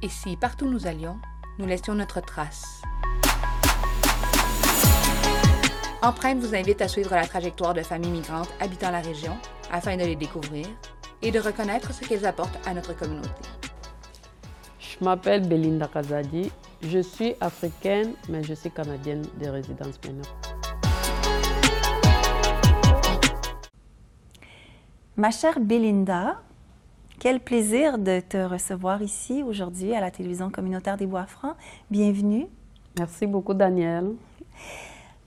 Et si, partout où nous allions, nous laissions notre trace Empreinte vous invite à suivre la trajectoire de familles migrantes habitant la région afin de les découvrir et de reconnaître ce qu'elles apportent à notre communauté. Je m'appelle Belinda Kazadi. Je suis africaine, mais je suis canadienne de résidence maintenant. Ma chère Belinda, quel plaisir de te recevoir ici aujourd'hui à la télévision communautaire des Bois-Francs. Bienvenue. Merci beaucoup, Daniel.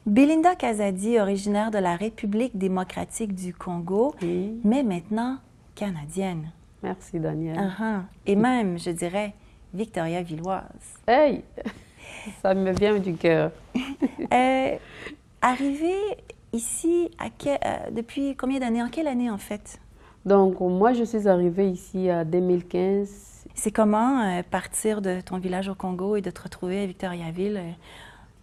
Belinda Kazadi, originaire de la République démocratique du Congo, mais maintenant canadienne. Merci, Daniel. Uh-huh. Et même, je dirais, Victoria Villoise. Hey! Ça me vient du cœur. euh, arrivée ici, à euh, depuis combien d'années? En quelle année, en fait? Donc, moi, je suis arrivée ici en 2015. C'est comment euh, partir de ton village au Congo et de te retrouver à Victoriaville euh,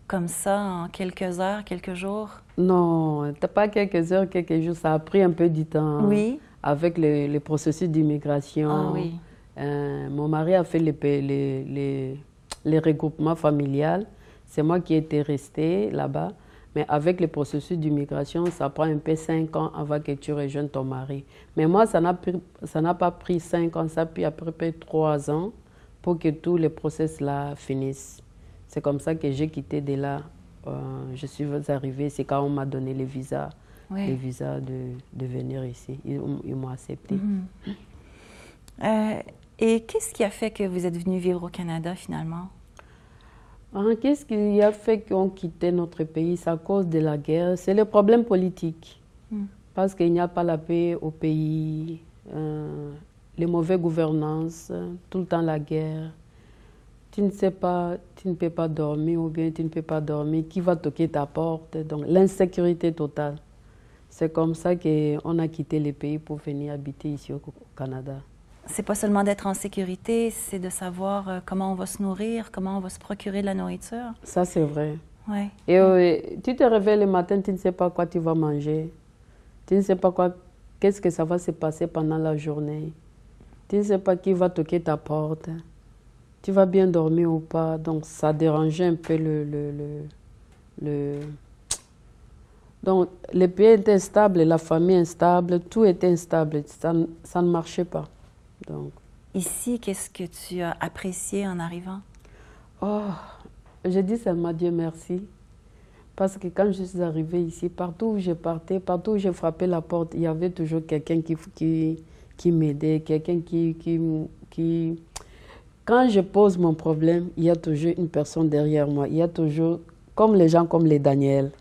comme ça en quelques heures, quelques jours? Non, pas quelques heures, quelques jours. Ça a pris un peu du temps. Oui. Avec le, processus d'immigration. Ah oui. Euh, mon mari a fait les, les, les, les regroupements familiales. C'est moi qui étais restée là-bas. Mais avec le processus d'immigration, ça prend un peu cinq ans avant que tu rejoignes ton mari. Mais moi, ça n'a pas pris cinq ans, ça a pris à peu près trois ans pour que tous les process là finissent. C'est comme ça que j'ai quitté de là. Euh, je suis arrivée, c'est quand on m'a donné les visas, les visas de, de, venir ici. Ils, m'ont accepté. Mm-hmm. Euh, et qu'est-ce qui a fait que vous êtes venu vivre au Canada finalement? Ah, qu'est-ce qui a fait qu'on quittait notre pays? C'est à cause de la guerre. C'est le problème politique. Hmm. Parce qu'il n'y a pas la paix au pays, euh, les mauvaises gouvernances, tout le temps la guerre. Tu ne sais pas, tu ne peux pas dormir ou bien tu ne peux pas dormir. Qui va toquer ta porte? Donc l'insécurité totale. C'est comme ça qu'on a quitté le pays pour venir habiter ici au Canada c'est pas seulement d'être en sécurité, c'est de savoir euh, comment on va se nourrir, comment on va se procurer de la nourriture. Ça, c'est vrai. Ouais. Et euh, tu te réveilles le matin, tu ne sais pas quoi tu vas manger. Tu ne sais pas quoi, qu'est-ce que ça va se passer pendant la journée. Tu ne sais pas qui va toquer ta porte. Tu vas bien dormir ou pas. Donc, ça dérangeait un peu le. le, le, Donc, le pays était instable, la famille instable, tout était instable. Ça, ça ne marchait pas. Donc. Ici, qu'est-ce que tu as apprécié en arrivant? Oh, je dis seulement Dieu merci. Parce que quand je suis arrivée ici, partout où je partais, partout où je frappais la porte, il y avait toujours quelqu'un qui, qui, qui m'aidait, quelqu'un qui, qui, qui... Quand je pose mon problème, il y a toujours une personne derrière moi. Il y a toujours, comme les gens comme les Daniel.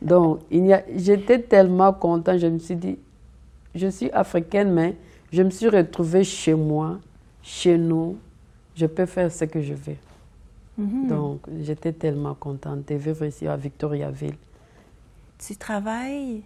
Donc, j'étais tellement contente, je me suis dit, je suis africaine, mais je me suis retrouvée chez moi, chez nous. Je peux faire ce que je veux. Mhm. Donc, j'étais tellement contente de vivre ici à Victoriaville. Tu travailles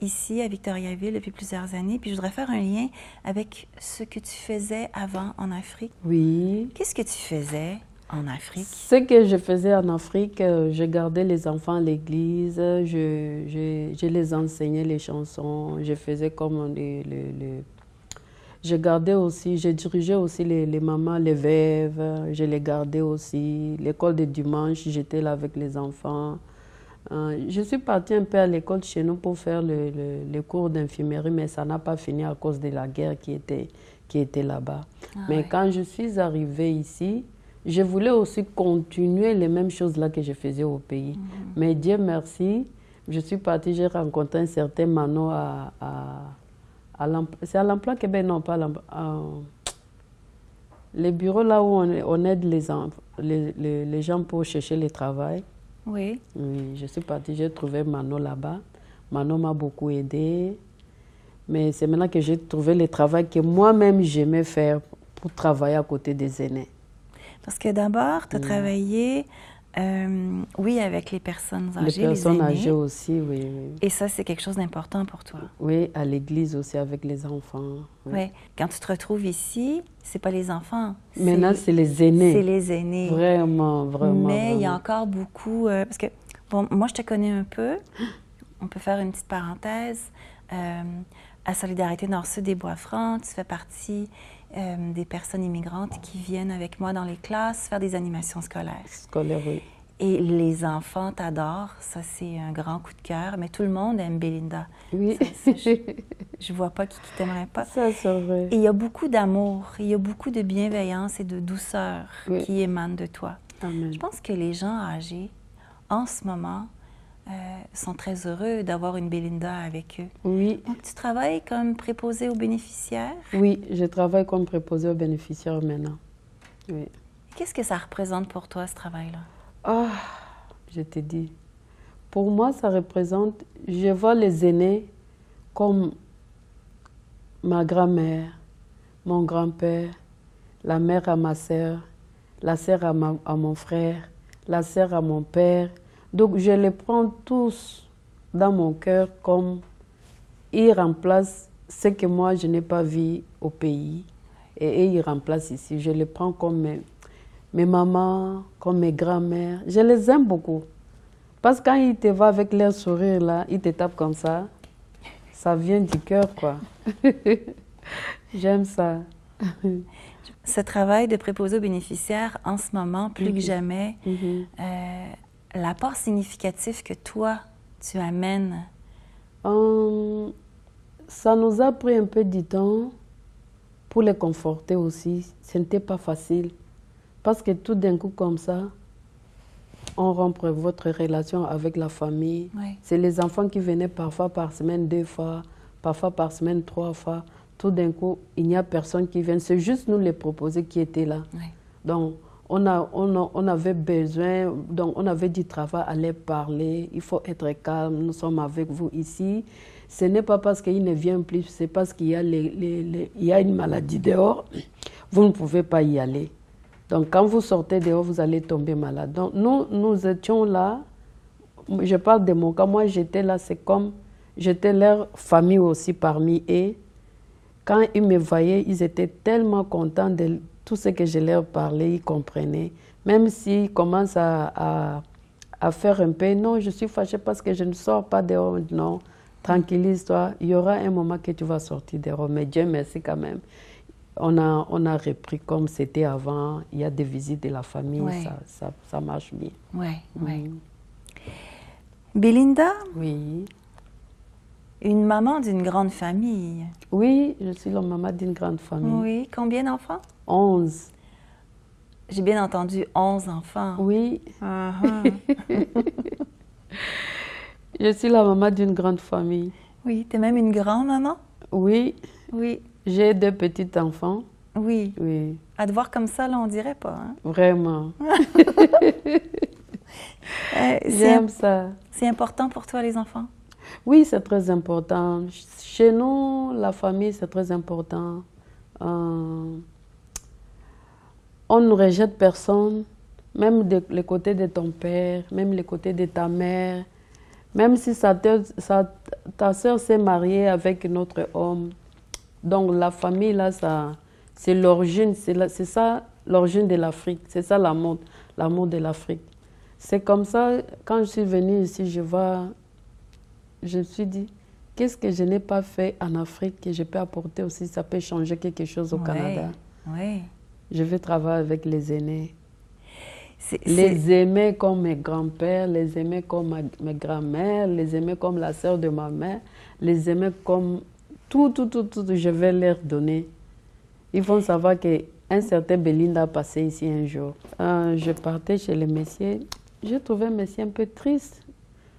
ici à Victoriaville depuis plusieurs années, puis je voudrais faire un lien avec ce que tu faisais avant en Afrique. Oui. Qu'est-ce que tu faisais en Afrique? Ce que je faisais en Afrique, euh, je gardais les enfants à l'église, je, je, je, les enseignais les chansons, je faisais comme les, les je gardais aussi, j'ai dirigé aussi les, les, mamans, les veuves, je les gardais aussi. L'école de dimanche, j'étais là avec les enfants. Euh, je suis partie un peu à l'école chez nous pour faire le, le, cours d'infirmerie, mais ça n'a pas fini à cause de la guerre qui était, qui était là-bas. Ah mais quand je suis arrivée ici, je voulais aussi continuer les mêmes choses là que je faisais au pays. Mhm. Mais Dieu merci, je suis partie, j'ai rencontré un certain Mano à, à c'est à l'emploi Québec, non, pas à l'emploi. les bureaux là où on, aide les, les, les, gens pour chercher le travail. Oui. Oui, je suis partie, j'ai trouvé Mano là-bas. Mano m'a beaucoup aidé. Mais c'est maintenant que j'ai trouvé le travail que moi-même j'aimais faire pour travailler à côté des aînés. Parce que d'abord, tu as travaillé euh, oui, avec les personnes âgées. Les personnes âgées aussi, oui, Et ça, c'est quelque chose d'important pour toi. Oui, à l'église aussi avec les enfants. Oui. Quand tu te retrouves ici, c'est pas les enfants. Maintenant, c'est les aînés. C'est les aînés. Vraiment, vraiment. Mais il y a encore beaucoup. Euh, parce que, bon, moi, je te connais un peu. On peut faire une petite parenthèse. Euh, à Solidarité Nord-Sud des Bois-Francs, tu fais partie euh, des personnes immigrantes qui viennent avec moi dans les classes faire des animations scolaires. Scolaires, oui. Et les enfants t'adorent, ça c'est un grand coup de cœur, mais tout le monde aime Belinda. Oui. je, ne vois pas qui, qui t'aimerait pas. Ça, c'est vrai. Et il y a beaucoup d'amour, il y a beaucoup de bienveillance et de douceur qui émanent de toi. Amen. Je pense que les gens âgés, en ce moment, euh, sont très heureux d'avoir une Belinda avec eux. Oui. Donc, tu travailles comme préposé aux bénéficiaires? Oui, je travaille comme préposé aux bénéficiaires maintenant. Oui. Qu'est-ce que ça représente pour toi, ce travail-là? Ah, je te dis. Pour moi, ça représente, je vois les aînés comme ma grand-mère, mon grand-père, la mère à ma sœur, la sœur à, à mon frère, la sœur à mon père, donc je les prends tous dans mon cœur comme ils remplacent ce que moi je n'ai pas vu au pays et, ils remplacent ici. Je les prends comme mes, mes mamans, comme mes grands-mères. Je les aime beaucoup. Parce que quand ils te voient avec leur sourire là, ils te tapent comme ça, ça vient du cœur quoi. J'aime ça. Ce travail de préposé aux bénéficiaires, en ce moment, plus que mhm. jamais, mhm. euh, l'apport significatif que toi, tu amènes euh, Ça nous a pris un peu du temps pour les conforter aussi. Ce n'était pas facile. Parce que tout d'un coup, comme ça, on rompre votre relation avec la famille. C'est les enfants qui venaient parfois par semaine deux fois, parfois par semaine trois fois. Tout d'un coup, il n'y a personne qui vient. C'est juste nous les proposer qui étaient là. Donc, on, a, on, avait besoin, donc on avait du travail les parler, il faut être calme, nous sommes avec vous ici. Ce n'est pas parce qu'il ne vient plus, c'est parce qu'il y, a il y a une maladie dehors, vous ne pouvez pas y aller. Donc quand vous sortez dehors, vous allez tomber malade. Donc nous, nous étions là, je parle de mon cas, moi j'étais là, c'est comme, j'étais leur famille aussi parmi eux. Quand ils me voyaient, ils étaient tellement contents de tout ce que je leur parlais, ils comprenaient. Même s'ils commencent à, à, faire un peu, non, je suis fâchée parce que je ne sors pas dehors, non, tranquillise-toi, il y aura un moment que tu vas sortir dehors. Mais Dieu merci quand même. On a, on a repris comme c'était avant, il y a des visites de la famille, ça, ça, ça, marche bien. Oui, oui. Belinda? Oui. Une maman d'une grande famille. Oui, je suis la maman d'une grande famille. Oui, combien d'enfants? 11. J'ai bien entendu 11 enfants. Oui. Uh-huh. je suis la maman d'une grande famille. Oui, tu es même une grand-maman? Oui. Oui. J'ai deux petits enfants. Oui. Oui. À te voir comme ça, là, on dirait pas. Hein? Vraiment. Euh, J'aime ça. C'est important pour toi, les enfants? Oui, c'est très important. Chez nous, la famille, c'est très important. Euh, on ne rejette personne, même de, le côté de ton père, même le côté de ta mère, même si ta soeur s'est mariée avec un autre homme. Donc la famille, là, ça, c'est l'origine, c'est ça l'origine de l'Afrique, c'est ça l'amour, l'amour de l'Afrique. C'est comme ça, quand je suis venue ici, je vois, je me suis dit, qu'est-ce que je n'ai pas fait en Afrique que je peux apporter aussi, ça peut changer quelque chose au Canada. Oui je veux travailler avec les aînés. Les aimer comme mes grands-pères, les aimer comme mes grand-mères, les aimer comme la sœur de ma mère, les aimer comme tout, tout, tout, tout, je vais leur donner. Ils vont savoir qu'un certain Belinda a passé ici un jour. Euh, je partais chez le messieurs, j'ai trouvé un messieurs un peu triste.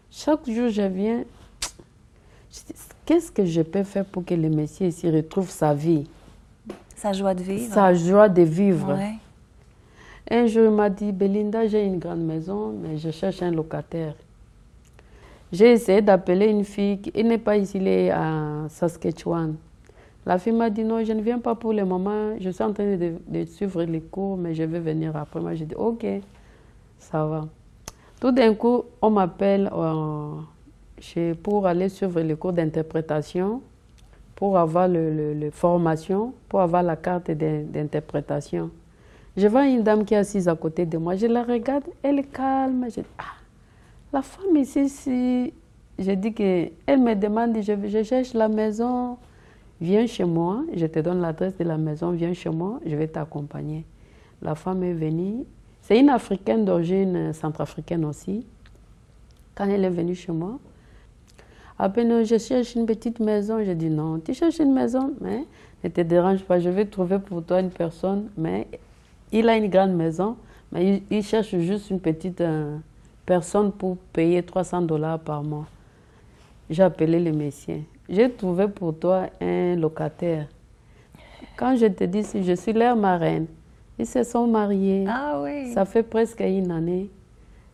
Chaque jour, je viens, qu'est-ce que je peux faire pour que le messieurs ici retrouve sa vie? Sa joie de vivre. Sa joie de vivre. Un jour, il m'a dit, Belinda, j'ai une grande maison, mais je cherche un locataire. J'ai essayé d'appeler une fille qui n'est pas ici, elle est à Saskatchewan. La fille m'a dit, non, je ne viens pas pour le moment, je suis en train de, suivre les cours, mais je vais venir après. Moi, j'ai dit, ok, ça va. Tout d'un coup, on m'appelle euh, pour aller suivre les cours d'interprétation pour avoir le, le, formation, pour avoir la carte d'interprétation. Je vois une dame qui est assise à côté de moi, je la regarde, elle est calme. Je dis, ah, la femme ici, si... je dis que elle me demande, je, je cherche la maison, Viens chez moi, je te donne l'adresse de la maison, viens chez moi, je vais t'accompagner. La femme est venue. C'est une Africaine d'origine centrafricaine aussi. Quand elle est venue chez moi, à peine je cherche une petite maison, j'ai dit non, tu cherches une maison, mais ne te dérange pas, je vais trouver pour toi une personne, mais il a une grande maison, mais il, cherche juste une petite euh, personne pour payer 300 dollars par mois. J'ai appelé le messieurs. J'ai trouvé pour toi un locataire. Quand je te dis, si je suis leur marraine, ils se sont mariés. Ah oui. Ça fait presque une année.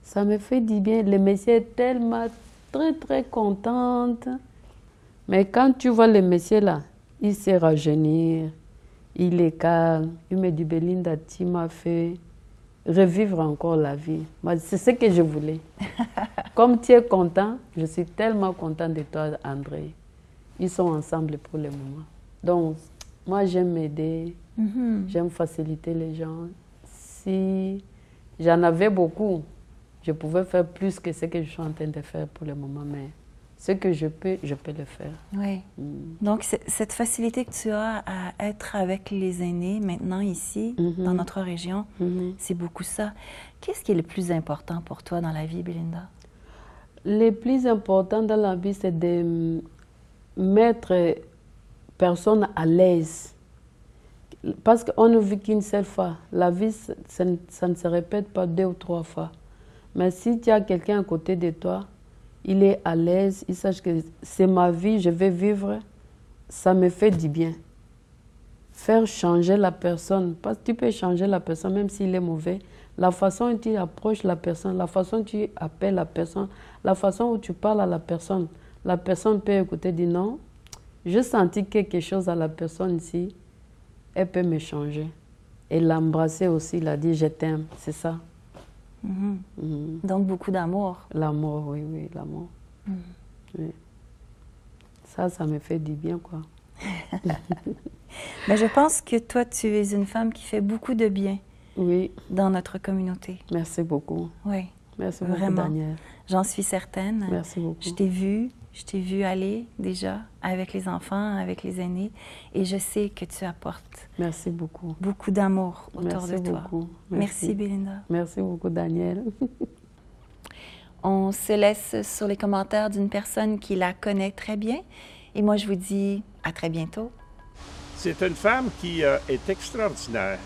Ça me fait du bien. Le monsieur est tellement très, très contente. Mais quand tu vois le monsieur là, il sait rajeunir, il est calme. Il me dit, Belinda, tu m'as fait revivre encore la vie. C'est ce que je voulais. Comme tu es content, je suis tellement content de toi, André. Ils sont ensemble pour le moment. Donc, moi, j'aime m'aider, mm-hmm. j'aime faciliter les gens. Si j'en avais beaucoup, je pouvais faire plus que ce que je suis en train de faire pour le moment, mais ce que je peux, je peux le faire. Oui. Mm. Donc, cette facilité que tu as à être avec les aînés maintenant ici, mm-hmm. dans notre région, mm-hmm. c'est beaucoup ça. Qu'est-ce qui est le plus important pour toi dans la vie, Belinda? Le plus important dans la vie, c'est de mettre personne à l'aise. Parce qu'on ne vit qu'une seule fois. La vie, ça ne se répète pas deux ou trois fois. Mais si tu as quelqu'un à côté de toi, il est à l'aise, il sache que c'est ma vie, je vais vivre, ça me fait du bien. Faire changer la personne, parce que tu peux changer la personne même s'il est mauvais. La façon dont tu approches la personne, la façon dont tu appelles la personne, la façon où tu parles à la personne, la personne peut écouter dire non, je senti quelque chose à la personne ici, elle peut me changer. Et l'embrasser aussi, il a dit je t'aime, c'est ça. Mhm. Mhm. Donc beaucoup d'amour. L'amour, oui, oui, l'amour. Mhm. Ça, ça me fait du bien, quoi. Mais je pense que toi, tu es une femme qui fait beaucoup de bien oui. dans notre communauté. Merci beaucoup. Oui. Merci beaucoup, Vraiment. J'en suis certaine. Merci beaucoup. Je t'ai vu, je t'ai vu aller déjà avec les enfants, avec les aînés, et je sais que tu apportes. Merci beaucoup. Beaucoup d'amour autour de toi. Beaucoup. Merci. Merci, Belinda. Merci beaucoup, Daniel. On se laisse sur les commentaires d'une personne qui la connaît très bien, et moi je vous dis à très bientôt. C'est une femme qui euh, est extraordinaire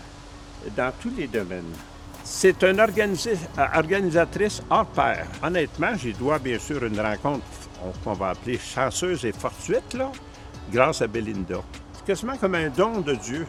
dans tous les domaines. C'est une organisatrice hors pair. Honnêtement, j'y dois bien sûr une rencontre qu'on va appeler chanceuse et fortuite, là, grâce à Belinda. C'est quasiment comme un don de Dieu.